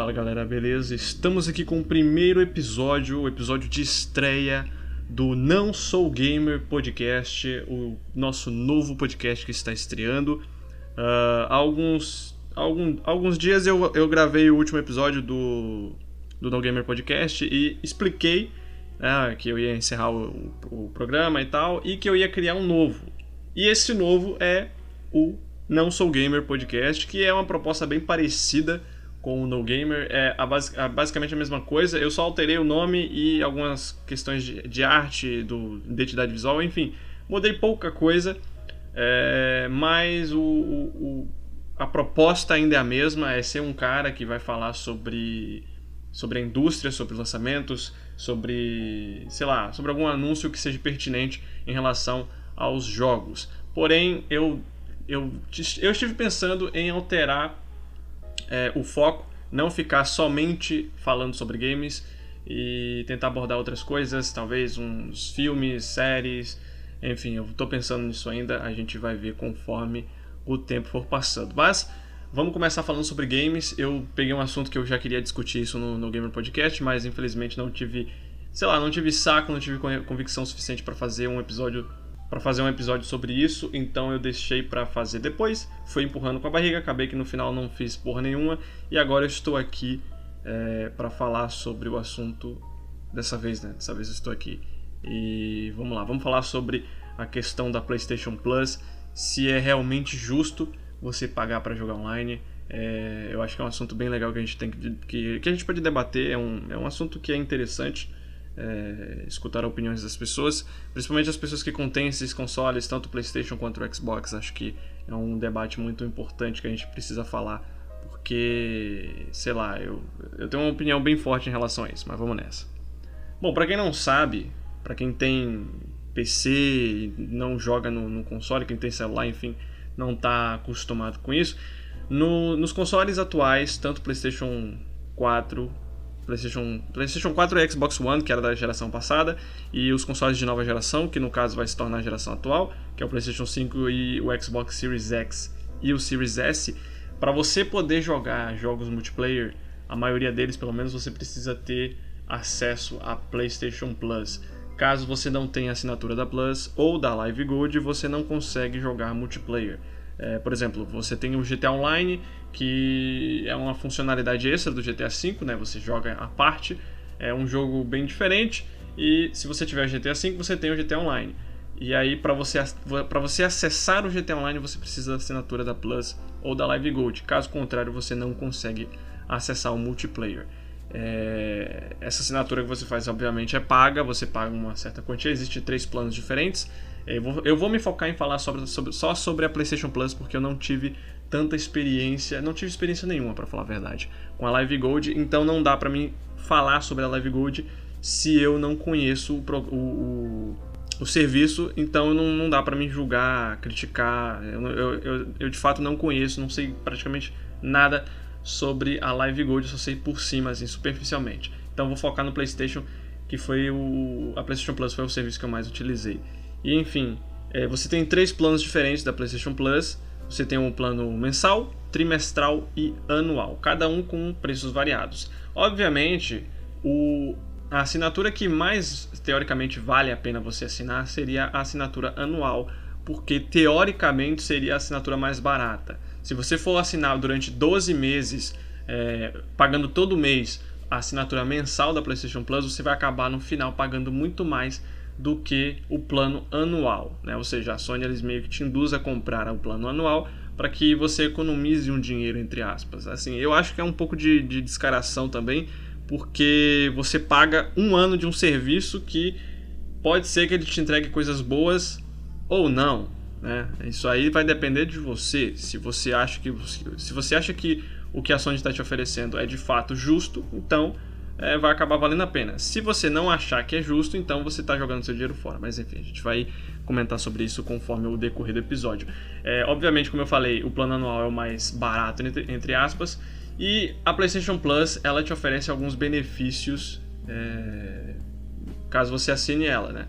Fala galera, beleza? Estamos aqui com o primeiro episódio, o episódio de estreia do Não Sou Gamer Podcast, o nosso novo podcast que está estreando. Uh, alguns, algum, alguns dias eu, eu gravei o último episódio do, do No Gamer Podcast e expliquei uh, que eu ia encerrar o, o programa e tal, e que eu ia criar um novo. E esse novo é o Não Sou Gamer Podcast, que é uma proposta bem parecida com o No Gamer. É a base, a, basicamente a mesma coisa, eu só alterei o nome e algumas questões de, de arte, do identidade visual, enfim. Mudei pouca coisa, é, mas o, o, a proposta ainda é a mesma, é ser um cara que vai falar sobre, sobre a indústria, sobre lançamentos, sobre, sei lá, sobre algum anúncio que seja pertinente em relação aos jogos. Porém, eu, eu, eu estive pensando em alterar é, o foco, não ficar somente falando sobre games e tentar abordar outras coisas, talvez uns filmes, séries, enfim, eu estou pensando nisso ainda, a gente vai ver conforme o tempo for passando. Mas vamos começar falando sobre games. Eu peguei um assunto que eu já queria discutir isso no, no Gamer Podcast, mas infelizmente não tive, sei lá, não tive saco, não tive convicção suficiente para fazer um episódio para fazer um episódio sobre isso, então eu deixei para fazer depois. Fui empurrando com a barriga, acabei que no final não fiz porra nenhuma e agora estou aqui é, para falar sobre o assunto dessa vez, né? Dessa vez eu estou aqui. E vamos lá, vamos falar sobre a questão da PlayStation Plus, se é realmente justo você pagar para jogar online. É, eu acho que é um assunto bem legal que a gente tem que, que, que a gente pode debater. É um, é um assunto que é interessante é, escutar opiniões das pessoas, principalmente as pessoas que contêm esses consoles, tanto o PlayStation quanto o Xbox. Acho que é um debate muito importante que a gente precisa falar, porque, sei lá, eu, eu tenho uma opinião bem forte em relação a isso, mas vamos nessa. Bom, para quem não sabe, para quem tem PC e não joga no, no, console, quem tem celular, enfim, não está acostumado com isso, no, nos consoles atuais, tanto PlayStation 4 PlayStation, PlayStation 4 e Xbox One, que era da geração passada, e os consoles de nova geração, que no caso vai se tornar a geração atual, que é o PlayStation 5 e o Xbox Series X e o Series S. Para você poder jogar jogos multiplayer, a maioria deles pelo menos você precisa ter acesso a PlayStation Plus. Caso você não tenha assinatura da Plus ou da Live Gold, você não consegue jogar multiplayer. É, por exemplo, você tem o GTA Online, que é uma funcionalidade extra do GTA V, né? Você joga à parte, é um jogo bem diferente. E se você tiver GTA V, você tem o GTA Online. E aí, para você, você acessar o GTA Online, você precisa da assinatura da Plus ou da Live Gold. Caso contrário, você não consegue acessar o multiplayer. É, essa assinatura que você faz, obviamente, é paga, você paga uma certa quantia. Existem três planos diferentes. Eu vou, eu vou me focar em falar sobre, sobre, só sobre a PlayStation Plus, porque eu não tive tanta experiência, não tive experiência nenhuma, para falar a verdade, com a Live Gold, então não dá para mim falar sobre a Live Gold se eu não conheço o, o, o, serviço, então não, não dá para mim julgar, criticar. Eu, eu, eu, eu, de fato não conheço, não sei praticamente nada sobre a Live Gold, só sei por cima, assim, superficialmente. Então vou focar no PlayStation, que foi o. A PlayStation Plus foi o serviço que eu mais utilizei. E enfim, é, você tem três planos diferentes da PlayStation Plus. Você tem um plano mensal, trimestral e anual, cada um com preços variados. Obviamente, o, a assinatura que mais teoricamente vale a pena você assinar seria a assinatura anual, porque teoricamente seria a assinatura mais barata. Se você for assinar durante 12 meses, é, pagando todo mês a assinatura mensal da PlayStation Plus, você vai acabar no final pagando muito mais do que o plano anual, né? Ou seja, a Sony eles meio que te induz a comprar o plano anual para que você economize um dinheiro entre aspas. Assim, eu acho que é um pouco de, de descaração também, porque você paga um ano de um serviço que pode ser que ele te entregue coisas boas ou não, né? Isso aí vai depender de você. Se você acha que se você acha que o que a Sony está te oferecendo é de fato justo, então é, vai acabar valendo a pena. Se você não achar que é justo, então você está jogando seu dinheiro fora. Mas enfim, a gente vai comentar sobre isso conforme o decorrer do episódio. É, obviamente, como eu falei, o plano anual é o mais barato, entre, entre aspas, e a PlayStation Plus ela te oferece alguns benefícios é, caso você assine ela, né?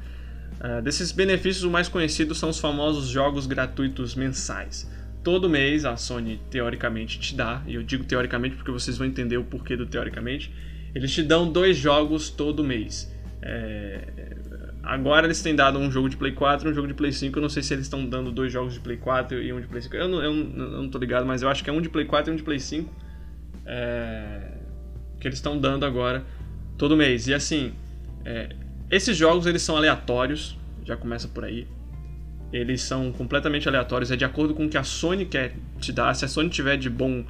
Uh, desses benefícios, o mais conhecido são os famosos jogos gratuitos mensais. todo mês a Sony teoricamente te dá, e eu digo teoricamente porque vocês vão entender o porquê do teoricamente, eles te dão dois jogos todo mês. É... Agora eles têm dado um jogo de Play 4 e um jogo de Play 5. Eu não sei se eles estão dando dois jogos de Play 4 e um de Play 5. Eu não, eu não, eu não tô ligado, mas eu acho que é um de Play 4 e um de Play 5. É... Que eles estão dando agora todo mês. E assim, é... esses jogos eles são aleatórios, já começa por aí eles são completamente aleatórios, é de acordo com o que a Sony quer te dar. Se a Sony tiver de bom.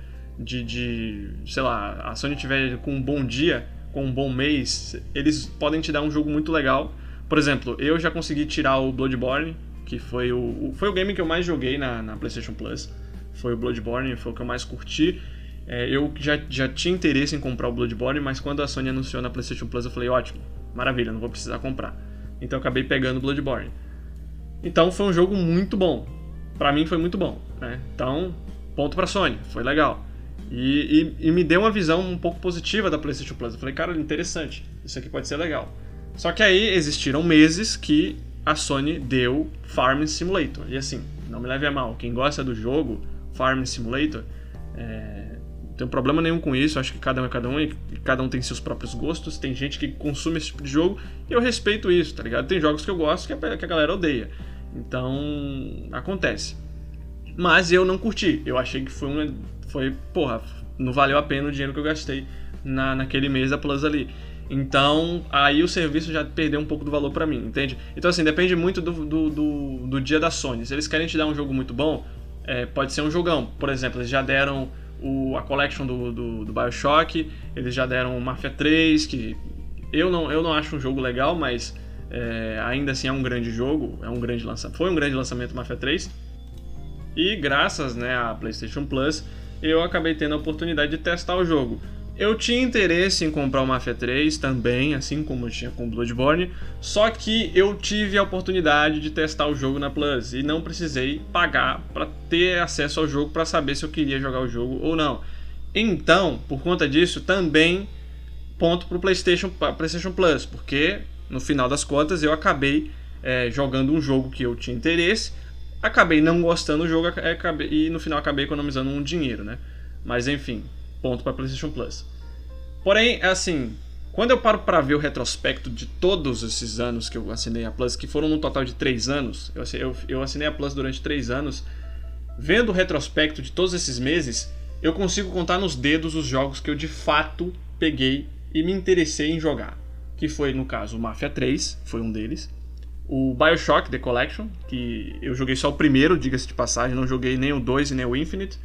De, de sei lá, a Sony tiver com um bom dia, com um bom mês, eles podem te dar um jogo muito legal. Por exemplo, eu já consegui tirar o Bloodborne, que foi o, foi o game que eu mais joguei na, na PlayStation Plus. Foi o Bloodborne, foi o que eu mais curti. É, eu já, já tinha interesse em comprar o Bloodborne, mas quando a Sony anunciou na PlayStation Plus, eu falei: ótimo, maravilha, não vou precisar comprar. Então eu acabei pegando o Bloodborne. Então foi um jogo muito bom. Para mim foi muito bom. Né? Então, ponto pra Sony, foi legal. E, e, e, me deu uma visão um pouco positiva da PlayStation Plus. Eu falei, cara, interessante, isso aqui pode ser legal. Só que aí existiram meses que a Sony deu Farm Simulator. E assim, não me leve a mal, quem gosta do jogo, Farm Simulator, é, não tem problema nenhum com isso. Acho que cada um é cada um e cada um tem seus próprios gostos. Tem gente que consome esse tipo de jogo e eu respeito isso, tá ligado? Tem jogos que eu gosto que a, que a galera odeia. Então, acontece. Mas eu não curti. Eu achei que foi uma. Foi, porra, não valeu a pena o dinheiro que eu gastei na, naquele mês da Plus ali. Então, aí o serviço já perdeu um pouco do valor para mim, entende? Então, assim, depende muito do, do, do, do, dia da Sony. Se eles querem te dar um jogo muito bom, é, pode ser um jogão. Por exemplo, eles já deram o, a collection do, do, do Bioshock, eles já deram o Mafia 3, que eu não, eu não acho um jogo legal, mas é, ainda assim é um grande jogo, é um grande lançamento. Foi um grande lançamento Mafia 3. E graças né, à PlayStation Plus, eu acabei tendo a oportunidade de testar o jogo. Eu tinha interesse em comprar o Mafia 3 também, assim como eu tinha com Bloodborne, só que eu tive a oportunidade de testar o jogo na Plus e não precisei pagar para ter acesso ao jogo para saber se eu queria jogar o jogo ou não. Então, por conta disso, também ponto para o PlayStation, PlayStation Plus, porque no final das contas, eu acabei é, jogando um jogo que eu tinha interesse, acabei não gostando do jogo acabei, e no final acabei economizando um dinheiro, né? Mas enfim, ponto para PlayStation Plus. Porém, assim, quando eu paro para ver o retrospecto de todos esses anos que eu assinei a Plus, que foram no total de 3 anos, eu, eu, eu assinei a Plus durante 3 anos, vendo o retrospecto de todos esses meses, eu consigo contar nos dedos os jogos que eu de fato peguei e me interessei em jogar que foi, no caso, Mafia 3, foi um deles. O Bioshock The Collection, que eu joguei só o primeiro, diga-se de passagem, não joguei nem o 2 e nem o Infinite.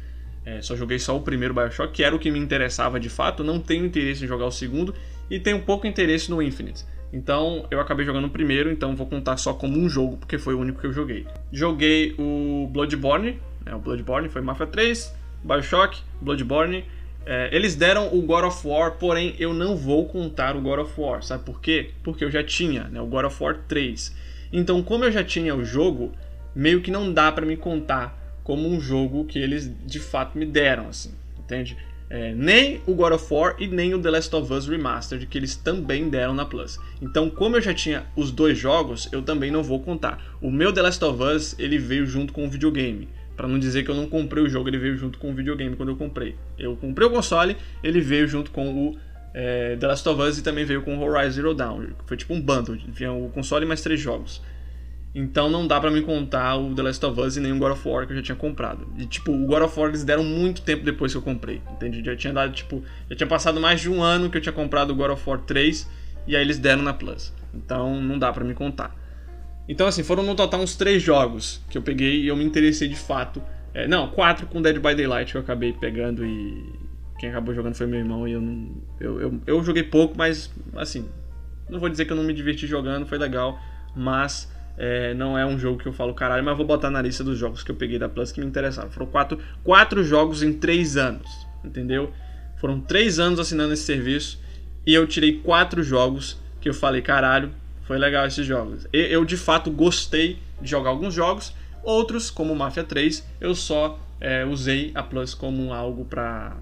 É, só joguei só o primeiro Bioshock, que era o que me interessava de fato. Não tenho interesse em jogar o segundo e tenho pouco interesse no Infinite. Então eu acabei jogando o primeiro, então vou contar só como um jogo, porque foi o único que eu joguei. Joguei o Bloodborne, né, o Bloodborne foi Mafia 3, Bioshock, Bloodborne é, eles deram o God of War, porém eu não vou contar o God of War. Sabe por quê? Porque eu já tinha né, o God of War 3. Então, como eu já tinha o jogo, meio que não dá para me contar como um jogo que eles de fato me deram, assim, entende? É, nem o God of War e nem o The Last of Us Remastered, que eles também deram na Plus. Então, como eu já tinha os dois jogos, eu também não vou contar. O meu The Last of Us, ele veio junto com o videogame. Para não dizer que eu não comprei o jogo, ele veio junto com o videogame quando eu comprei. Eu comprei o console, ele veio junto com o é, The Last of Us e também veio com Horizon Zero Dawn. Foi tipo um bundle, vinha o console e mais três jogos. Então não dá para me contar o The Last of Us e nem o God of War que eu já tinha comprado. E tipo, o God of War eles deram muito tempo depois que eu comprei, entende? Já tinha dado tipo, já tinha passado mais de um ano que eu tinha comprado o God of War 3 e aí eles deram na Plus. Então não dá para me contar. Então, assim, foram no total uns três jogos que eu peguei e eu me interessei de fato. É, não, quatro com Dead by Daylight que eu acabei pegando e quem acabou jogando foi meu irmão e eu não. Eu, eu, eu joguei pouco, mas assim. Não vou dizer que eu não me diverti jogando, foi legal, mas é, não é um jogo que eu falo caralho, mas vou botar na lista dos jogos que eu peguei da Plus que me interessaram. Foram quatro, quatro jogos em três anos, entendeu? Foram três anos assinando esse serviço e eu tirei quatro jogos que eu falei, caralho, foi legal esses jogos. Eu de fato gostei de jogar alguns jogos, outros, como Mafia 3, eu só é, usei a Plus como algo para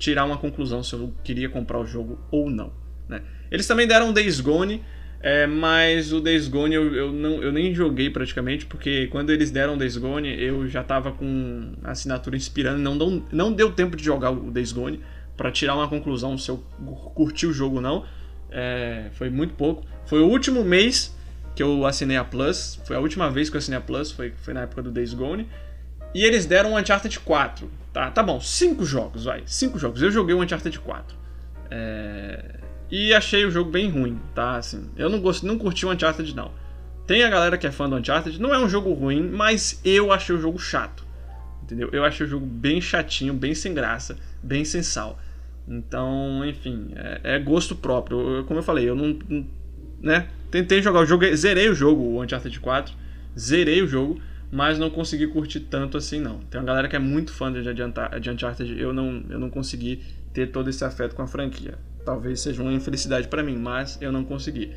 tirar uma conclusão se eu queria comprar o jogo ou não. Né? Eles também deram Days Gone, É, mas o Days Gone eu, eu, não, eu nem joguei praticamente, porque quando eles deram Days Gone eu já tava com a assinatura inspirando, não, não, não deu tempo de jogar o Days Gone para tirar uma conclusão se eu curti o jogo ou não. É, foi muito pouco. Foi o último mês que eu assinei a Plus, foi a última vez que eu assinei a Plus, foi, foi na época do Days Gone. E eles deram o Uncharted 4. Tá, tá bom, cinco jogos, vai. Cinco jogos. Eu joguei o Uncharted 4. É... E achei o jogo bem ruim, tá? Assim, eu não, gosto, não curti o Uncharted, não. Tem a galera que é fã do Uncharted, não é um jogo ruim, mas eu achei o jogo chato. Entendeu? Eu achei o jogo bem chatinho, bem sem graça, bem sem sal. Então, enfim, é, é gosto próprio. Eu, como eu falei, eu não, né? Tentei jogar o jogo, zerei o jogo, o Uncharted 4, zerei o jogo, mas não consegui curtir tanto assim não. Tem uma galera que é muito fã de, de Uncharted, eu não, eu não consegui ter todo esse afeto com a franquia. Talvez seja uma infelicidade para mim, mas eu não consegui.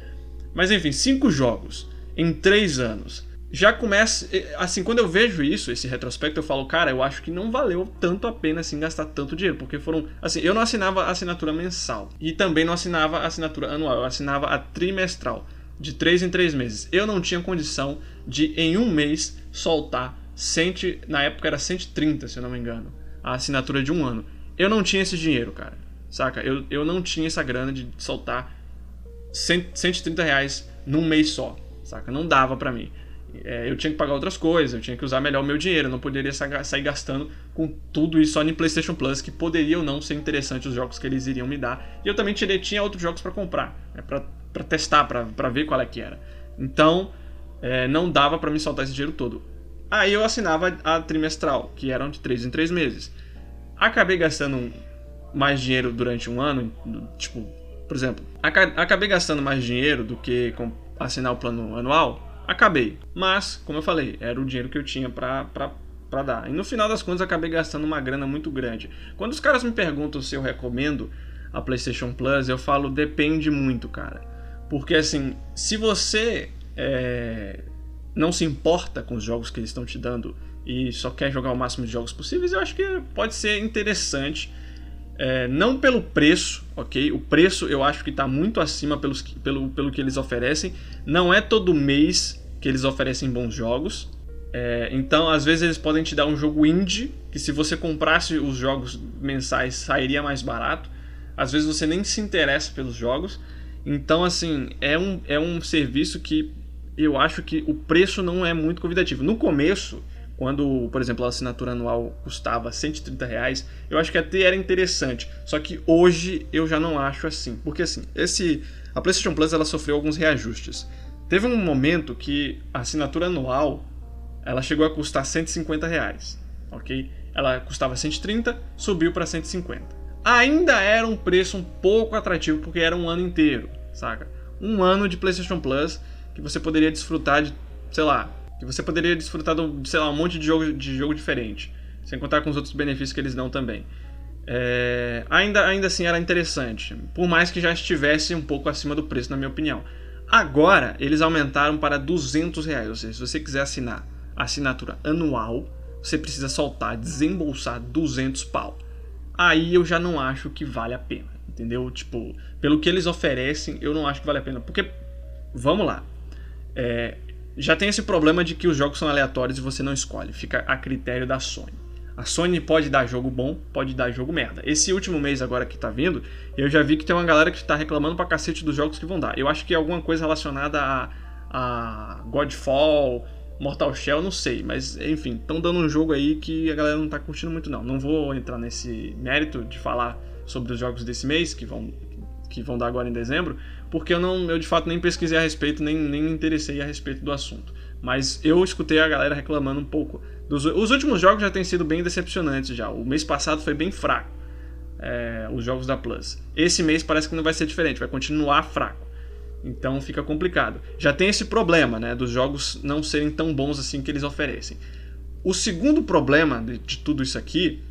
Mas enfim, cinco jogos em três anos. Já começa. Assim, quando eu vejo isso, esse retrospecto, eu falo, cara, eu acho que não valeu tanto a pena assim gastar tanto dinheiro. Porque foram. Assim, eu não assinava assinatura mensal. E também não assinava assinatura anual. Eu assinava a trimestral. De três em três meses. Eu não tinha condição de, em um mês, soltar 100, na época era 130, se eu não me engano, a assinatura de um ano. Eu não tinha esse dinheiro, cara. Saca? Eu, eu não tinha essa grana de soltar 100, 130 reais num mês só. Saca? Não dava para mim. É, eu tinha que pagar outras coisas, eu tinha que usar melhor o meu dinheiro, eu não poderia sair gastando com tudo isso só no PlayStation Plus, que poderia ou não ser interessante os jogos que eles iriam me dar. E eu também tirei, tinha outros jogos para comprar, né, para testar, para ver qual é que era. Então, é, não dava para me soltar esse dinheiro todo. Aí eu assinava a trimestral, que eram de 3 em 3 meses. Acabei gastando mais dinheiro durante um ano, tipo, por exemplo, acabei gastando mais dinheiro do que assinar o plano anual, acabei. Mas, como eu falei, era o dinheiro que eu tinha pra, pra dar. E no final das contas, acabei gastando uma grana muito grande. Quando os caras me perguntam se eu recomendo a PlayStation Plus, eu falo depende muito, cara. Porque assim, se você é, não se importa com os jogos que eles estão te dando e só quer jogar o máximo de jogos possíveis, eu acho que pode ser interessante é, não pelo preço, ok? O preço eu acho que está muito acima pelos, pelo, pelo que eles oferecem. Não é todo mês que eles oferecem bons jogos. É, então, às vezes, eles podem te dar um jogo indie, que se você comprasse os jogos mensais sairia mais barato. Às vezes você nem se interessa pelos jogos. Então, assim, é um, é um serviço que eu acho que o preço não é muito convidativo. No começo, quando, por exemplo, a assinatura anual custava 130 reais, eu acho que até era interessante. Só que hoje eu já não acho assim. Porque assim, esse, a PlayStation Plus ela sofreu alguns reajustes. Teve um momento que a assinatura anual ela chegou a custar 150 reais, ok? Ela custava 130, subiu para 150. Ainda era um preço um pouco atrativo porque era um ano inteiro, saca? Um ano de PlayStation Plus que você poderia desfrutar de, sei lá, que você poderia desfrutar de, sei lá, um monte de jogo, de jogo diferente, sem contar com os outros benefícios que eles dão também. É, ainda, ainda assim era interessante, por mais que já estivesse um pouco acima do preço, na minha opinião. Agora eles aumentaram para 200 reais, ou seja, se você quiser assinar a assinatura anual, você precisa soltar, desembolsar 200 pau. Aí eu já não acho que vale a pena, entendeu? Tipo, pelo que eles oferecem, eu não acho que vale a pena, porque vamos lá. É, já tem esse problema de que os jogos são aleatórios e você não escolhe, fica a critério da Sony. A Sony pode dar jogo bom, pode dar jogo merda. Esse último mês agora que tá vindo, eu já vi que tem uma galera que tá reclamando pra cacete dos jogos que vão dar. Eu acho que é alguma coisa relacionada a, a Godfall, Mortal Shell, não sei, mas enfim, estão dando um jogo aí que a galera não tá curtindo muito não. Não vou entrar nesse mérito de falar sobre os jogos desse mês que vão que vão dar agora em dezembro, porque eu não, eu de fato nem pesquisei a respeito, nem, nem me interessei a respeito do assunto. Mas eu escutei a galera reclamando um pouco. Dos, os últimos jogos já têm sido bem decepcionantes já. O mês passado foi bem fraco. É, os jogos da Plus. Esse mês parece que não vai ser diferente, vai continuar fraco. Então fica complicado. Já tem esse problema, né, dos jogos não serem tão bons assim que eles oferecem. O segundo problema de, de tudo isso aqui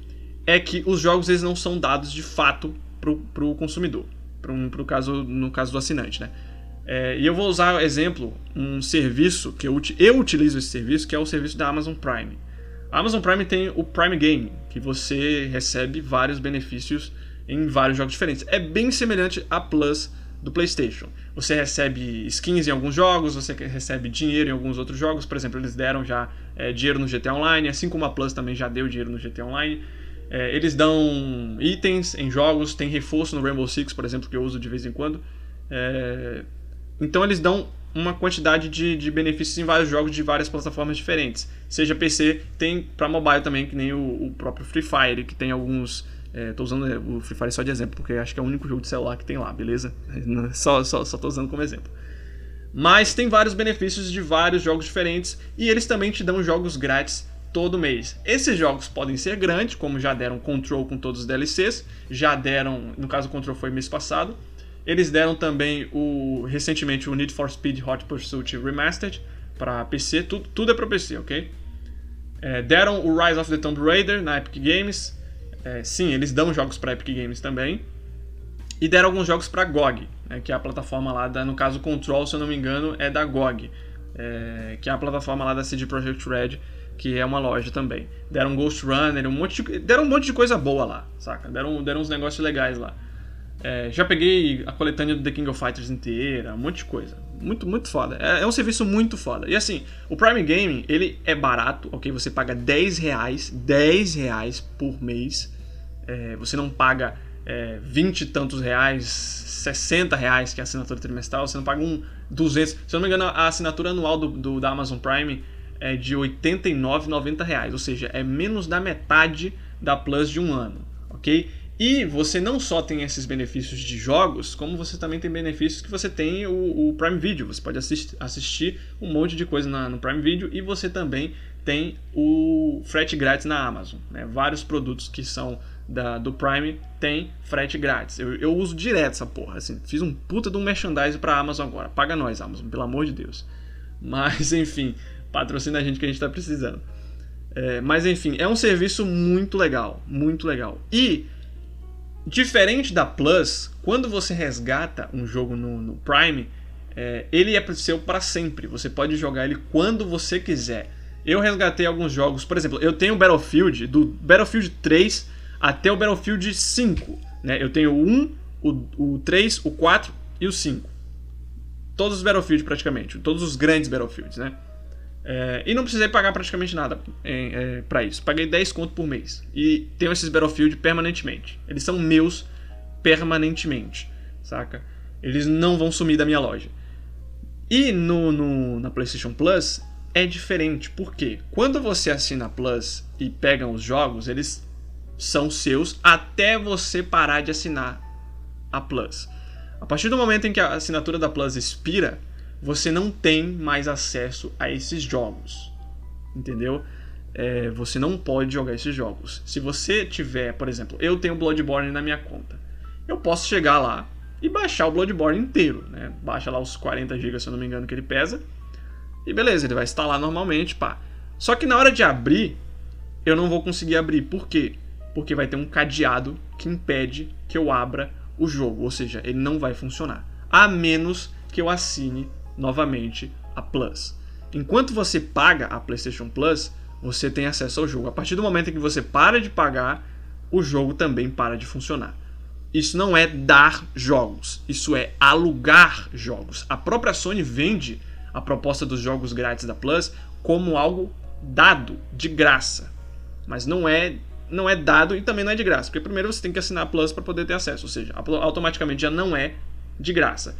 é que os jogos eles não são dados de fato para o consumidor um, pro caso, no caso do assinante, né? É, e eu vou usar exemplo um serviço que eu, eu utilizo esse serviço, que é o serviço da Amazon Prime. A Amazon Prime tem o Prime Game, que você recebe vários benefícios em vários jogos diferentes. É bem semelhante a Plus do PlayStation. Você recebe skins em alguns jogos, você recebe dinheiro em alguns outros jogos. Por exemplo, eles deram já é, dinheiro no GTA Online, assim como a Plus também já deu dinheiro no GTA Online. É, eles dão itens em jogos, tem reforço no Rainbow Six, por exemplo, que eu uso de vez em quando. É, então eles dão uma quantidade de, de, benefícios em vários jogos de várias plataformas diferentes. Seja PC, tem para mobile também, que nem o, o, próprio Free Fire, que tem alguns. Estou é, usando é, o Free Fire só de exemplo, porque acho que é o único jogo de celular que tem lá, beleza? Só, só, só tô usando como exemplo. Mas tem vários benefícios de vários jogos diferentes e eles também te dão jogos grátis todo mês. Esses jogos podem ser grandes, como já deram Control com todos os DLCs, já deram, no caso Control foi mês passado. Eles deram também o recentemente o Need for Speed Hot Pursuit Remastered para PC, tudo, tudo é para PC, ok? É, deram o Rise of the Tomb Raider na Epic Games. É, sim, eles dão jogos para Epic Games também. E deram alguns jogos para GOG, né, que é a plataforma lá, da, no caso Control, se eu não me engano, é da GOG, é, que é a plataforma lá da CD Projekt Red, que é uma loja também. Deram Ghost Runner, um monte de, deram um monte de coisa boa lá, saca? Deram, deram uns negócios legais lá. É, já peguei a coletânea do The King of Fighters inteira, um monte de coisa. Muito, muito foda. É, é, um serviço muito foda. E assim, o Prime Gaming, ele é barato, ok? Você paga 10 reais, 10 reais por mês. É, você não paga é, 20 e tantos reais, 60 reais, que é a assinatura trimestral, você não paga um 200. Se eu não me engano, a assinatura anual do, do da Amazon Prime é de 89,90 reais, ou seja, é menos da metade da Plus de um ano, ok? E você não só tem esses benefícios de jogos, como você também tem benefícios que você tem o, o Prime Video. Você pode assistir, assistir um monte de coisa na, no Prime Video e você também tem o frete grátis na Amazon. Né? Vários produtos que são da, do Prime tem frete grátis. Eu, eu uso direto essa porra. Assim, fiz um puta de um merchandise pra Amazon agora. Paga nós, Amazon, pelo amor de Deus. Mas, enfim, patrocina a gente que a gente tá precisando. É, mas, enfim, é um serviço muito legal. Muito legal. E, diferente da Plus, quando você resgata um jogo no, no Prime, é, ele é seu para sempre. Você pode jogar ele quando você quiser. Eu resgatei alguns jogos, por exemplo, eu tenho Battlefield, do Battlefield 3 até o Battlefield 5. Né? Eu tenho o 1, o, o 3, o 4 e o 5. Todos os Battlefield praticamente, todos os grandes Battlefields, né? É, e não precisei pagar praticamente nada é, é, para isso. Paguei 10 conto por mês. E tenho esses Battlefield permanentemente. Eles são meus permanentemente, saca? Eles não vão sumir da minha loja. E no, no, na PlayStation Plus é diferente, porque quando você assina a Plus e pega os jogos, eles são seus até você parar de assinar a Plus. A partir do momento em que a assinatura da Plus expira, você não tem mais acesso a esses jogos. Entendeu? É, você não pode jogar esses jogos. Se você tiver, por exemplo, eu tenho Bloodborne na minha conta, eu posso chegar lá e baixar o Bloodborne inteiro, né? Baixa lá os 40 GB, se eu não me engano, que ele pesa. E beleza, ele vai instalar normalmente, pá. Só que na hora de abrir, eu não vou conseguir abrir. Por quê? porque vai ter um cadeado que impede que eu abra o jogo, ou seja, ele não vai funcionar, a menos que eu assine novamente a Plus. Enquanto você paga a PlayStation Plus, você tem acesso ao jogo. A partir do momento em que você para de pagar, o jogo também para de funcionar. Isso não é dar jogos, isso é alugar jogos. A própria Sony vende a proposta dos jogos grátis da Plus como algo dado, de graça. Mas não é não é dado e também não é de graça. Porque primeiro você tem que assinar a Plus para poder ter acesso, ou seja, automaticamente já não é de graça.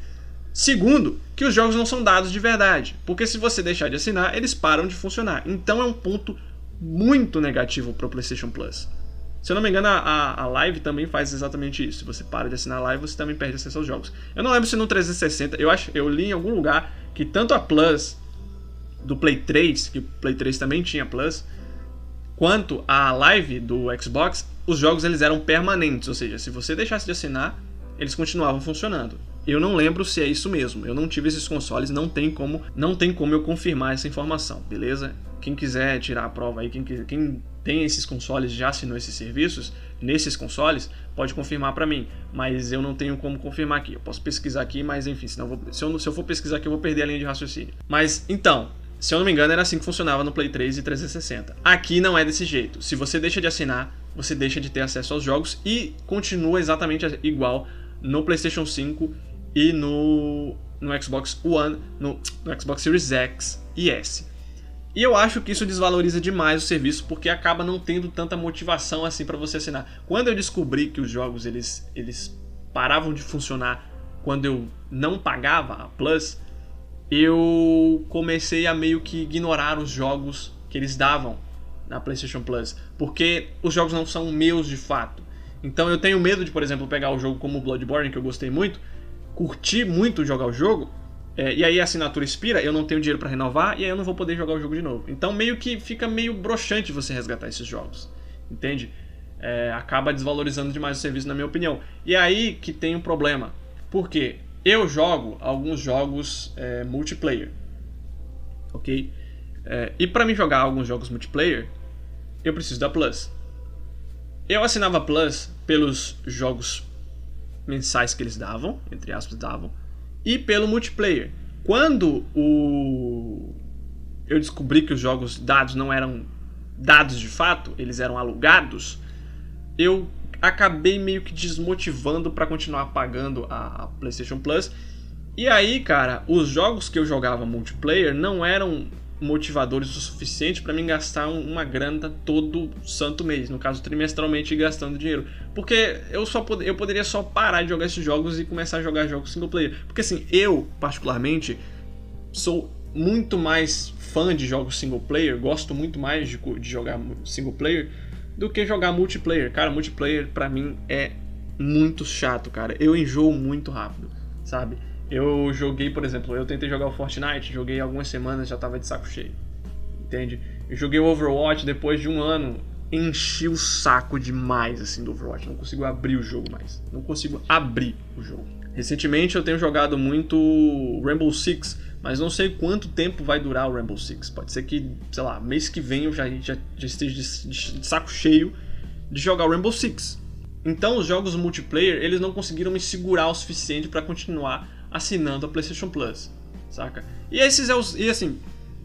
Segundo, que os jogos não são dados de verdade, porque se você deixar de assinar, eles param de funcionar. Então é um ponto muito negativo para o PlayStation Plus. Se eu não me engano, a, a Live também faz exatamente isso. Se você para de assinar a Live, você também perde acesso aos jogos. Eu não lembro se no 360, eu acho, eu li em algum lugar que tanto a Plus do Play 3, que o Play 3 também tinha Plus, quanto à live do Xbox, os jogos eles eram permanentes, ou seja, se você deixasse de assinar, eles continuavam funcionando. Eu não lembro se é isso mesmo. Eu não tive esses consoles, não tem como, não tem como eu confirmar essa informação, beleza? Quem quiser tirar a prova aí, quem, quem tem esses consoles já assinou esses serviços nesses consoles, pode confirmar para mim, mas eu não tenho como confirmar aqui. Eu posso pesquisar aqui, mas enfim, senão vou, se, eu, se eu for pesquisar aqui eu vou perder a linha de raciocínio. Mas então, se eu não me engano, era assim que funcionava no Play 3 e 360. Aqui não é desse jeito. Se você deixa de assinar, você deixa de ter acesso aos jogos e continua exatamente igual no PlayStation 5 e no, no Xbox One, no, no Xbox Series X e S. E eu acho que isso desvaloriza demais o serviço porque acaba não tendo tanta motivação assim para você assinar. Quando eu descobri que os jogos eles, eles paravam de funcionar quando eu não pagava a Plus, eu comecei a meio que ignorar os jogos que eles davam na PlayStation Plus, porque os jogos não são meus de fato. Então eu tenho medo de, por exemplo, pegar o jogo como Bloodborne, que eu gostei muito, curti muito jogar o jogo, é, e aí a assinatura expira, eu não tenho dinheiro para renovar e aí eu não vou poder jogar o jogo de novo. Então meio que fica meio broxante você resgatar esses jogos, entende? É, acaba desvalorizando demais o serviço, na minha opinião. E é aí que tem um problema. Porque eu jogo alguns jogos é, multiplayer, ok? É, e para mim jogar alguns jogos multiplayer, eu preciso da Plus. Eu assinava Plus pelos jogos mensais que eles davam, entre aspas, davam, e pelo multiplayer. Quando o eu descobri que os jogos dados não eram dados de fato, eles eram alugados, eu acabei meio que desmotivando para continuar pagando a PlayStation Plus. E aí, cara, os jogos que eu jogava multiplayer não eram motivadores o suficiente para mim gastar uma grana todo santo mês, no caso trimestralmente gastando dinheiro. Porque eu só pod eu poderia só parar de jogar esses jogos e começar a jogar jogos single player. Porque assim, eu particularmente sou muito mais fã de jogos single player, gosto muito mais de, de jogar single player do que jogar multiplayer. Cara, multiplayer para mim é muito chato, cara. Eu enjoo muito rápido, sabe? Eu joguei, por exemplo, eu tentei jogar o Fortnite, joguei algumas semanas já tava de saco cheio. Entende? Eu joguei o Overwatch depois de um ano, enchi o saco demais assim do Overwatch, não consigo abrir o jogo mais. Não consigo abrir o jogo. Recentemente eu tenho jogado muito Rainbow Six, mas não sei quanto tempo vai durar o Rainbow Six. Pode ser que, sei lá, mês que vem eu já, já, já esteja de, de, de saco cheio de jogar o Rainbow Six. Então os jogos multiplayer, eles não conseguiram me segurar o suficiente para continuar assinando a PlayStation Plus, saca? E esses é os e assim,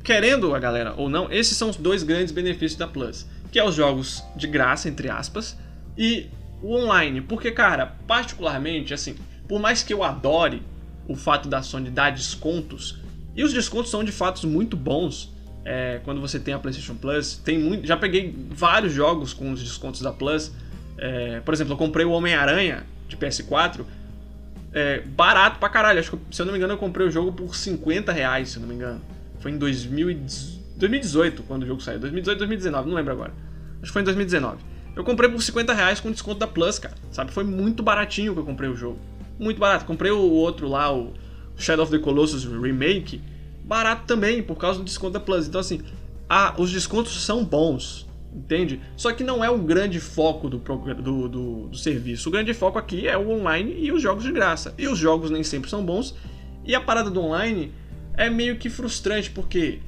querendo a galera ou não, esses são os dois grandes benefícios da Plus, que é os jogos de graça entre aspas e o online, porque cara, particularmente assim, por mais que eu adore o fato da Sony dar descontos, e os descontos são de fato muito bons, é, quando você tem a PlayStation Plus, tem muito, já peguei vários jogos com os descontos da Plus. É, por exemplo, eu comprei o Homem-Aranha de PS4 é, barato pra caralho. Acho que, se eu não me engano, eu comprei o jogo por 50 reais, se eu não me engano. Foi em 2018 quando o jogo saiu. 2018, 2019, não lembro agora. Acho que foi em 2019. Eu comprei por 50 reais com desconto da Plus, cara. Sabe? Foi muito baratinho que eu comprei o jogo. Muito barato. Comprei o outro lá, o Shadow of the Colossus Remake. Barato também, por causa do desconto da Plus. Então, assim, ah, os descontos são bons entende? Só que não é o grande foco do, do, do, do, serviço. O grande foco aqui é o online e os jogos de graça. E os jogos nem sempre são bons. E a parada do online é meio que frustrante, porque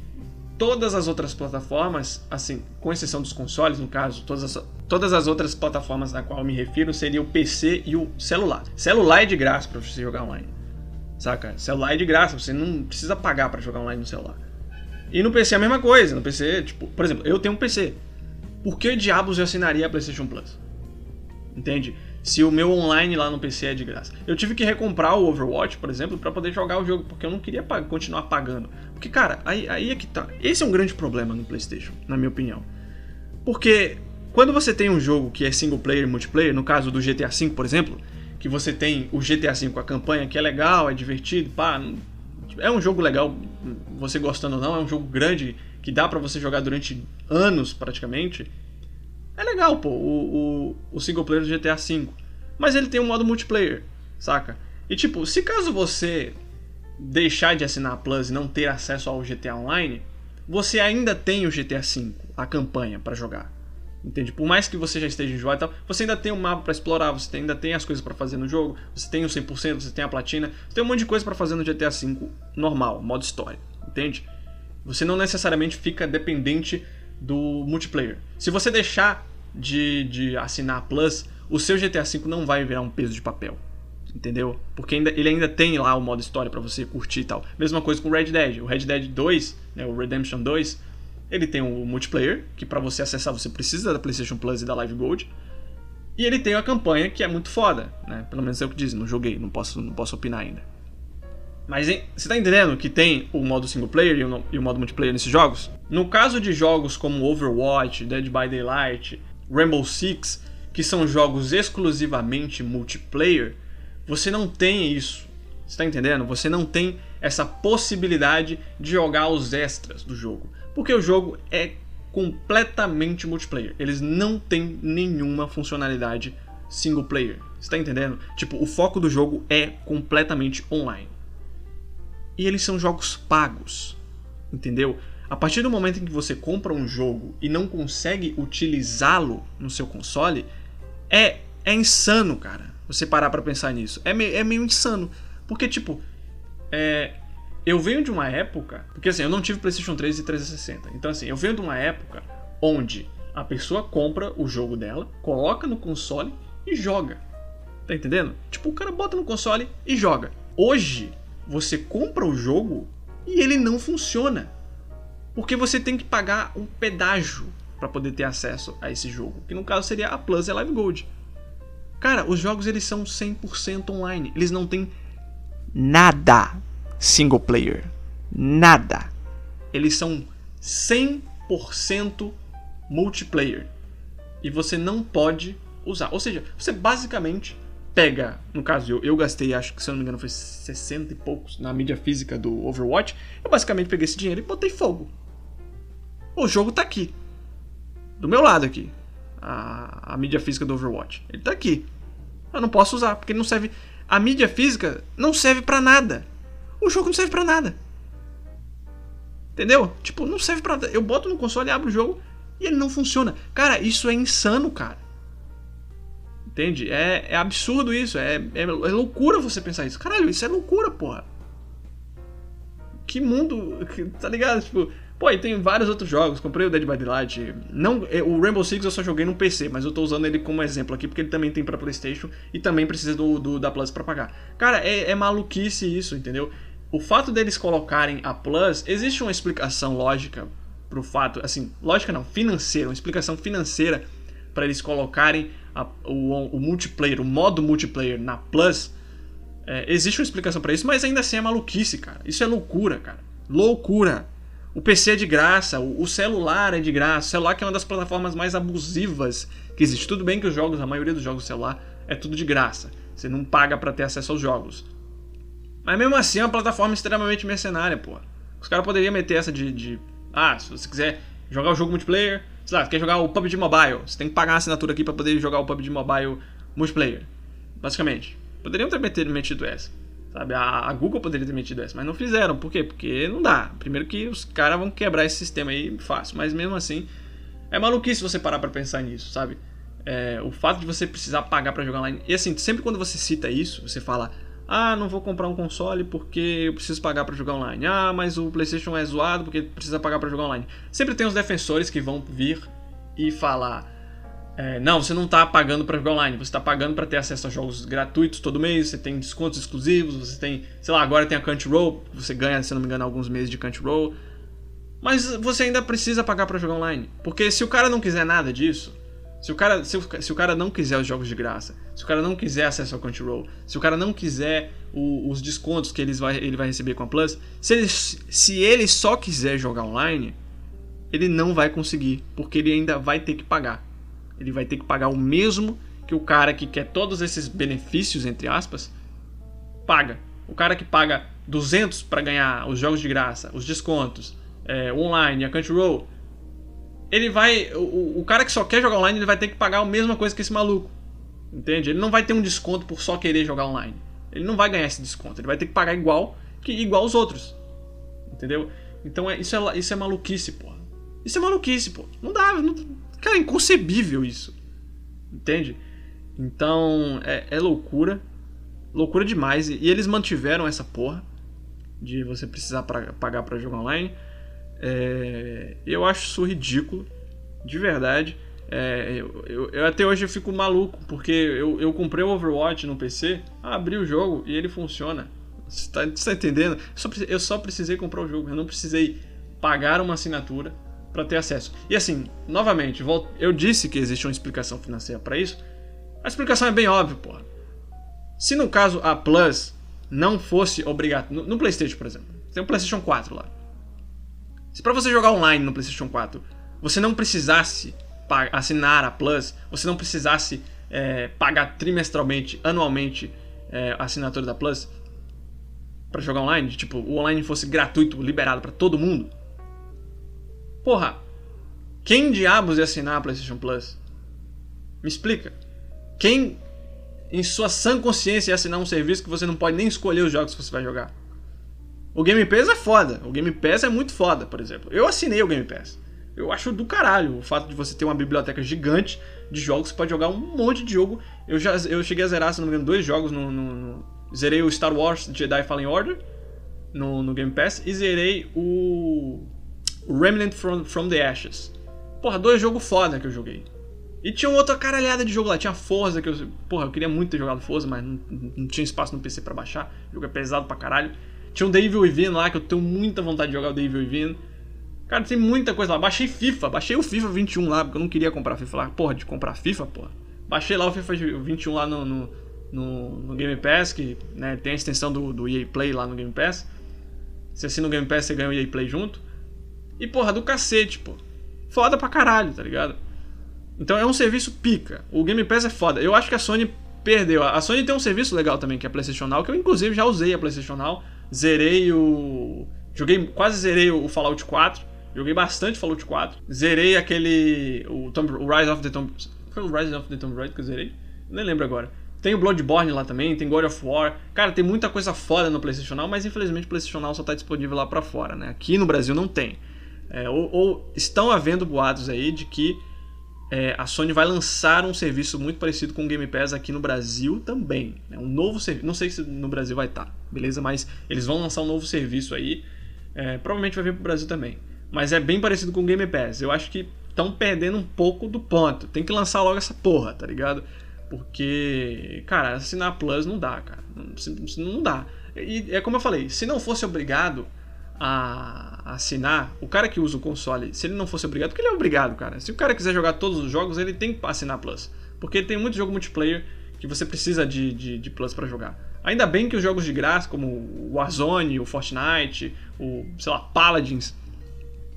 todas as outras plataformas, assim, com exceção dos consoles, no caso, todas as, todas as outras plataformas a qual eu me refiro seria o PC e o celular. Celular é de graça para você jogar online. Saca? Celular é de graça, você não precisa pagar para jogar online no celular. E no PC é a mesma coisa. No PC, tipo, por exemplo, eu tenho um PC por que diabos eu assinaria a PlayStation Plus? Entende? Se o meu online lá no PC é de graça. Eu tive que recomprar o Overwatch, por exemplo, para poder jogar o jogo, porque eu não queria continuar pagando. Porque, cara, aí, aí é que tá. Esse é um grande problema no PlayStation, na minha opinião. Porque quando você tem um jogo que é single player e multiplayer, no caso do GTA V, por exemplo, que você tem o GTA V com a campanha que é legal, é divertido, pá, é um jogo legal, você gostando ou não, é um jogo grande que dá para você jogar durante anos praticamente, é legal, pô, o, o, o, single player do GTA V. Mas ele tem um modo multiplayer, saca? E tipo, se caso você deixar de assinar a Plus e não ter acesso ao GTA Online, você ainda tem o GTA V, a campanha para jogar. Entende? Por mais que você já esteja enjoado e tal, você ainda tem um mapa para explorar, você ainda tem as coisas para fazer no jogo, você tem o 100%, você tem a platina, você tem um monte de coisa para fazer no GTA V normal, modo história, entende? Você não necessariamente fica dependente do multiplayer. Se você deixar de, de assinar a Plus, o seu GTA V não vai virar um peso de papel. Entendeu? Porque ainda, ele ainda tem lá o modo história para você curtir e tal. Mesma coisa com o Red Dead. O Red Dead 2, né, o Redemption 2, ele tem o multiplayer, que para você acessar você precisa da PlayStation Plus e da Live Gold. E ele tem a campanha que é muito foda, né? Pelo menos é o que dizem, não joguei, não posso, não posso opinar ainda. Mas você tá entendendo que tem o modo single player e o, e o modo multiplayer nesses jogos? No caso de jogos como Overwatch, Dead by Daylight, Rainbow Six, que são jogos exclusivamente multiplayer, você não tem isso. Você tá entendendo? Você não tem essa possibilidade de jogar os extras do jogo. Porque o jogo é completamente multiplayer. Eles não têm nenhuma funcionalidade single player. Você tá entendendo? Tipo, o foco do jogo é completamente online e eles são jogos pagos. Entendeu? A partir do momento em que você compra um jogo e não consegue utilizá-lo no seu console, é, é insano, cara. Você parar pra pensar nisso. É, me, é meio insano. Porque, tipo, é, eu venho de uma época. Porque assim, eu não tive PlayStation 3 e 360. Então, assim, eu venho de uma época onde a pessoa compra o jogo dela, coloca no console e joga. Tá entendendo? Tipo, o cara bota no console e joga. Hoje, você compra o jogo e ele não funciona. Porque você tem que pagar um pedágio para poder ter acesso a esse jogo, que no caso seria a Plus e a Live Gold. Cara, os jogos eles são 100% online, eles não têm nada single player, nada. Eles são 100% multiplayer. E você não pode usar. Ou seja, você basicamente pega, no caso eu, eu gastei, acho que se eu não me engano foi 60 e poucos na mídia física do Overwatch, eu basicamente peguei esse dinheiro e botei fogo. O jogo tá aqui. Do meu lado aqui. A, a mídia física do Overwatch. Ele tá aqui. Eu não posso usar, porque não serve. A mídia física não serve para nada. O jogo não serve para nada. Entendeu? Tipo, não serve nada. Eu boto no console, abro o jogo e ele não funciona. Cara, isso é insano, cara. Entende? É, é absurdo isso. É, é, é loucura você pensar isso. Caralho, isso é loucura, porra. Que mundo. Tá ligado? Tipo. Pô, e tem vários outros jogos. Comprei o Dead by Daylight. Não, é, o Rainbow Six eu só joguei no PC, mas eu tô usando ele como exemplo aqui porque ele também tem para PlayStation e também precisa do, do da Plus para pagar. Cara, é, é maluquice isso, entendeu? O fato deles colocarem a Plus, existe uma explicação lógica pro fato, assim, lógica não, financeira, uma explicação financeira para eles colocarem a, o, o, multiplayer, o modo multiplayer na Plus, é, existe uma explicação para isso, mas ainda assim é maluquice, cara. Isso é loucura, cara. Loucura. O PC é de graça, o, celular é de graça. O celular que é uma das plataformas mais abusivas que existe. Tudo bem que os jogos, a maioria dos jogos do celular é tudo de graça. Você não paga para ter acesso aos jogos. Mas mesmo assim é uma plataforma extremamente mercenária, pô. Os caras poderiam meter essa de, de. Ah, se você quiser jogar o jogo multiplayer, lá, quer jogar o PUBG Mobile, você tem que pagar a assinatura aqui para poder jogar o PUBG Mobile multiplayer. Basicamente. Poderiam ter metido essa. Sabe? A, a, Google poderia ter metido essa, mas não fizeram. Por quê? Porque não dá. Primeiro que os caras vão quebrar esse sistema aí fácil. Mas mesmo assim, é maluquice você parar pra pensar nisso, sabe? É, o fato de você precisar pagar para jogar online. E assim, sempre quando você cita isso, você fala: Ah, não vou comprar um console porque eu preciso pagar para jogar online. Ah, mas o PlayStation é zoado porque precisa pagar para jogar online. Sempre tem os defensores que vão vir e falar: é, Não, você não está pagando para jogar online, você está pagando para ter acesso a jogos gratuitos todo mês, você tem descontos exclusivos, você tem, sei lá, agora tem a Crunchyroll, você ganha, se não me engano, alguns meses de Crunchyroll. Mas você ainda precisa pagar para jogar online. Porque se o cara não quiser nada disso, se o, cara, se, o, se o cara não quiser os jogos de graça, se o cara não quiser acesso ao Crunchyroll, se o cara não quiser o, os descontos que eles vai, ele vai receber com a Plus, se ele, se ele só quiser jogar online, ele não vai conseguir, porque ele ainda vai ter que pagar. Ele vai ter que pagar o mesmo que o cara que quer todos esses benefícios, entre aspas, paga. O cara que paga 200 para ganhar os jogos de graça, os descontos, é, online, a Crunchyroll, ele vai. O, o cara que só quer jogar online, ele vai ter que pagar a mesma coisa que esse maluco. Entende? Ele não vai ter um desconto por só querer jogar online. Ele não vai ganhar esse desconto. Ele vai ter que pagar igual que igual os outros. Entendeu? Então é, isso, é, isso é maluquice, porra. Isso é maluquice, pô. Não dá. Não, cara, é inconcebível isso. Entende? Então, é, é loucura. Loucura demais. E, e, eles mantiveram essa porra de você precisar pra, pagar para jogar online. É, eu acho isso ridículo. De verdade. É, eu, eu, até hoje eu fico maluco, porque eu, eu comprei o Overwatch no PC, abri o jogo e ele funciona. Você tá, tá entendendo? Eu só, eu só precisei comprar o jogo, eu não precisei pagar uma assinatura para ter acesso. E assim, novamente, eu disse que existe uma explicação financeira para isso, A explicação é bem óbvia, porra. Se no caso a Plus não fosse obrigado. No, no, PlayStation, por exemplo. Tem um PlayStation 4 lá. Se para você jogar online no PlayStation 4 você não precisasse assinar a Plus, você não precisasse é, pagar trimestralmente, anualmente é, a assinatura da Plus para jogar online, tipo, o online fosse gratuito, liberado para todo mundo. Porra, quem diabos ia assinar a PlayStation Plus? Me explica. Quem em sua sã consciência assinar um serviço que você não pode nem escolher os jogos que você vai jogar. O Game Pass é foda. O Game Pass é muito foda, por exemplo. Eu assinei o Game Pass. Eu acho do caralho o fato de você ter uma biblioteca gigante de jogos, você pode jogar um monte de jogo. Eu já eu cheguei a zerar, se não me engano, dois jogos no, no, no... Zerei o Star Wars Jedi Fallen Order no, no Game Pass e zerei o, Remnant from, from the Ashes. Porra, dois jogos foda que eu joguei. E tinha outra caralhada de jogo lá. Tinha Forza, que eu. Porra, eu queria muito ter jogado Forza, mas não, não tinha espaço no PC para baixar. O jogo é pesado pra caralho. Tinha um Devil Within lá, que eu tenho muita vontade de jogar o Devil Within. Cara, tem muita coisa lá. Baixei FIFA, baixei o FIFA 21 lá, porque eu não queria comprar FIFA lá. Porra, de comprar FIFA, porra. Baixei lá o FIFA 21 lá no, no, no, no Game Pass, que né, tem a extensão do, do EA Play lá no Game Pass. Se assina o Game Pass, você ganha o EA Play junto. E porra, do cacete, pô. Foda pra caralho, tá ligado? Então é um serviço pica. O Game Pass é foda. Eu acho que a Sony perdeu. A Sony tem um serviço legal também, que é a PlayStation Now, que eu inclusive já usei a PlayStation Now. Zerei o. Joguei. Quase zerei o Fallout 4. Joguei bastante Fallout 4. Zerei aquele. O, Tomb, o Rise of the Tomb. Foi o Rise of the Tomb Raider que eu zerei? Nem lembro agora. Tem o Bloodborne lá também, tem God of War. Cara, tem muita coisa foda no PlayStation Now, mas infelizmente o PlayStation Now só tá disponível lá pra fora, né? Aqui no Brasil não tem. É, ou, ou, estão havendo boatos aí de que é, a Sony vai lançar um serviço muito parecido com o Game Pass aqui no Brasil também. Né? Um novo serviço. Não sei se no Brasil vai estar, tá, beleza? Mas eles vão lançar um novo serviço aí. É, provavelmente vai vir pro Brasil também. Mas é bem parecido com o Game Pass. Eu acho que estão perdendo um pouco do ponto. Tem que lançar logo essa porra, tá ligado? Porque, cara, assinar Plus não dá, cara. Não, não dá. E é como eu falei, se não fosse obrigado a assinar, o cara que usa o console, se ele não fosse obrigado, porque ele é obrigado, cara. Se o cara quiser jogar todos os jogos, ele tem que assinar Plus. Porque tem muito jogo multiplayer que você precisa de, de, de Plus para jogar. Ainda bem que os jogos de graça, como o Warzone, o Fortnite, o, sei lá, Paladins,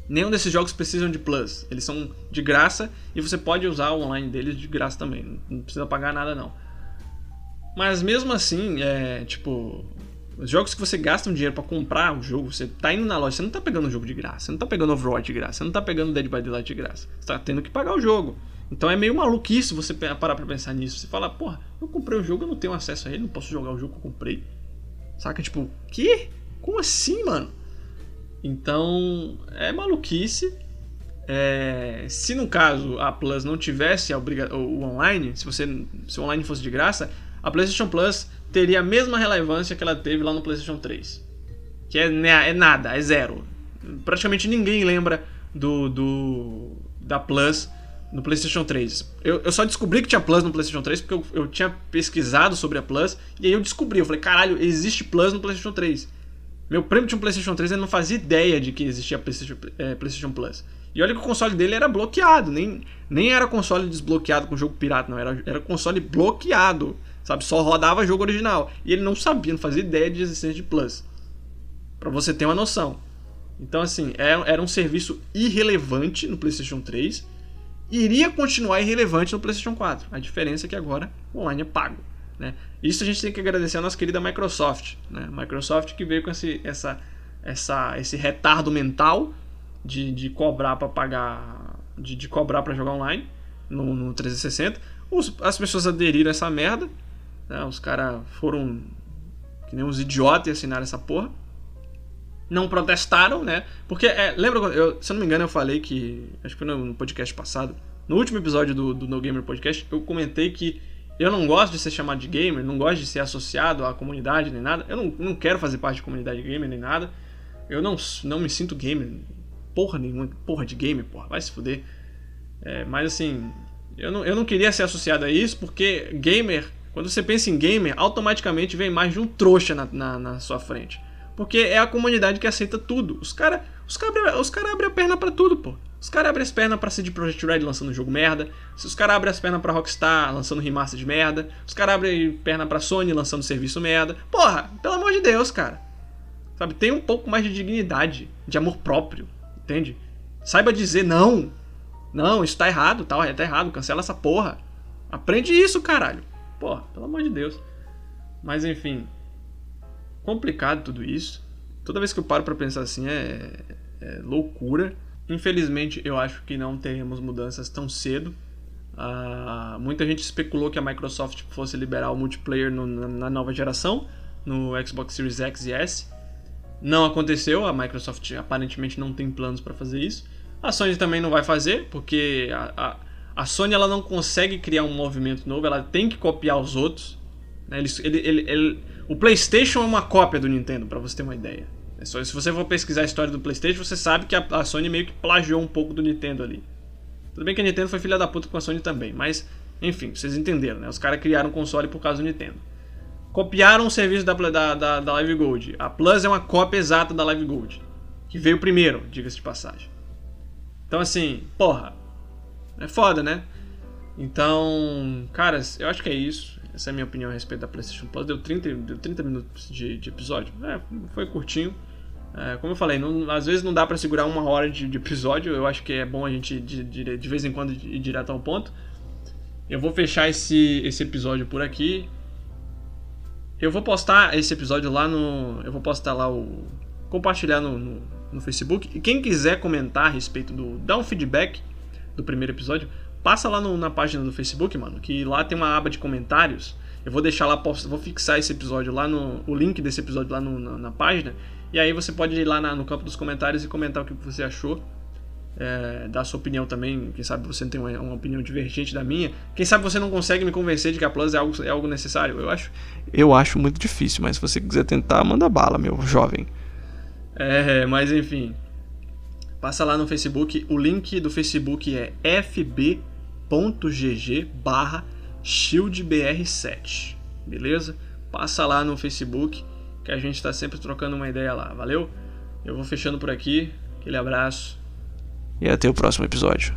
nenhum desses jogos precisam de Plus. Eles são de graça e você pode usar o online deles de graça também. Não precisa pagar nada, não. Mas mesmo assim, é, tipo, os jogos que você gasta um dinheiro para comprar o jogo, você tá indo na loja, você não tá pegando o jogo de graça, você não tá pegando Overwatch de graça, você não tá pegando Dead by Daylight de graça. Você tá tendo que pagar o jogo. Então é meio maluquice você parar pra pensar nisso. Você fala, porra, eu comprei o jogo, eu não tenho acesso a ele, não posso jogar o jogo que eu comprei. Saca? Tipo, que? Como assim, mano? Então, é maluquice. É, se no caso a Plus não tivesse obriga o online, se você se o online fosse de graça, a PlayStation Plus teria a mesma relevância que ela teve lá no PlayStation 3. Que é, é nada, é zero. Praticamente ninguém lembra do, do da Plus no PlayStation 3. Eu, eu só descobri que tinha Plus no PlayStation 3 porque eu, eu tinha pesquisado sobre a Plus e aí eu descobri. Eu falei, caralho, existe Plus no PlayStation 3. Meu primo tinha um PlayStation 3 e não fazia ideia de que existia PlayStation, é, PlayStation Plus. E olha que o console dele era bloqueado, nem, nem era console desbloqueado com jogo pirata, não, era, era console bloqueado sabe? Só rodava jogo original. E ele não sabia, não fazia ideia de existência de Plus. Para você ter uma noção. Então, assim, é, era um serviço irrelevante no PlayStation 3. Iria continuar irrelevante no PlayStation 4. A diferença é que agora o online é pago. Né? Isso a gente tem que agradecer a nossa querida Microsoft. Né? Microsoft que veio com esse, essa, essa, esse retardo mental de, de cobrar para pagar. De, de cobrar para jogar online no, no 360. Os, as pessoas aderiram a essa merda né? Os caras foram que nem uns idiotas e assinaram essa porra. Não protestaram, né? Porque, é, lembra. Eu, se eu não me engano, eu falei que. Acho que foi no, no podcast passado. No último episódio do, do No Gamer Podcast, eu comentei que eu não gosto de ser chamado de gamer, não gosto de ser associado à comunidade nem nada. Eu não, não quero fazer parte de comunidade gamer nem nada. Eu não, não me sinto gamer. Porra nenhuma. Porra de gamer, porra. Vai se fuder. É, mas assim, eu não, eu não queria ser associado a isso porque gamer quando você pensa em gamer, automaticamente vem mais de um trouxa na, na, na sua frente. Porque é a comunidade que aceita tudo. Os caras os cara, os cara abrem a perna para tudo, pô. Os caras abrem as pernas pra CD Projekt Red lançando jogo merda. Os caras abrem as pernas pra Rockstar lançando remaster de merda. Os caras abrem perna pra Sony lançando serviço merda. Porra, pelo amor de Deus, cara. Sabe, tem um pouco mais de dignidade, de amor próprio, entende? Saiba dizer não. Não, isso tá errado, tá, tá errado, cancela essa porra. Aprende isso, caralho. Porra, pelo amor de Deus. Mas enfim, complicado tudo isso. Toda vez que eu paro para pensar assim é, é, loucura. Infelizmente, eu acho que não teremos mudanças tão cedo. Uh, muita gente especulou que a Microsoft fosse liberar o multiplayer no, na, na, nova geração, no Xbox Series X e S. Não aconteceu, a Microsoft aparentemente não tem planos para fazer isso. A Sony também não vai fazer, porque a, a, a, Sony ela não consegue criar um movimento novo, ela tem que copiar os outros. Né? Ele, ele, ele, o PlayStation é uma cópia do Nintendo, para você ter uma ideia. É se você for pesquisar a história do PlayStation, você sabe que a, a, Sony meio que plagiou um pouco do Nintendo ali. Tudo bem que a Nintendo foi filha da puta com a Sony também, mas enfim, vocês entenderam, né? Os caras criaram um console por causa do Nintendo. Copiaram o serviço da, da, da, da Live Gold. A Plus é uma cópia exata da Live Gold, que veio primeiro, diga-se de passagem. Então, assim, porra, é foda, né? Então, caras, eu acho que é isso. Essa é a minha opinião a respeito da PlayStation Plus. Deu 30, deu 30 minutos de, de episódio. É, foi curtinho. É, como eu falei, não, às vezes não dá para segurar uma hora de, de, episódio. Eu acho que é bom a gente de, de, de, vez em quando ir direto ao ponto. Eu vou fechar esse, esse episódio por aqui. Eu vou postar esse episódio lá no. Eu vou postar lá o. Compartilhar no, no, no Facebook. E quem quiser comentar a respeito do. dar um feedback do primeiro episódio, passa lá no, na página do Facebook, mano. Que lá tem uma aba de comentários. Eu vou deixar lá, vou fixar esse episódio lá no. o link desse episódio lá no, na, na página. E aí você pode ir lá na, no campo dos comentários e comentar o que você achou. É, dar sua opinião também. Quem sabe você não tem uma, uma, opinião divergente da minha. Quem sabe você não consegue me convencer de que a Plus é algo, é algo necessário. Eu acho, eu acho muito difícil, mas se você quiser tentar, manda bala, meu jovem. É, mas enfim. Passa lá no Facebook. O link do Facebook é fb.gg barra shieldbr7. Beleza? Passa lá no Facebook que a gente está sempre trocando uma ideia lá, valeu? Eu vou fechando por aqui, aquele abraço e até o próximo episódio.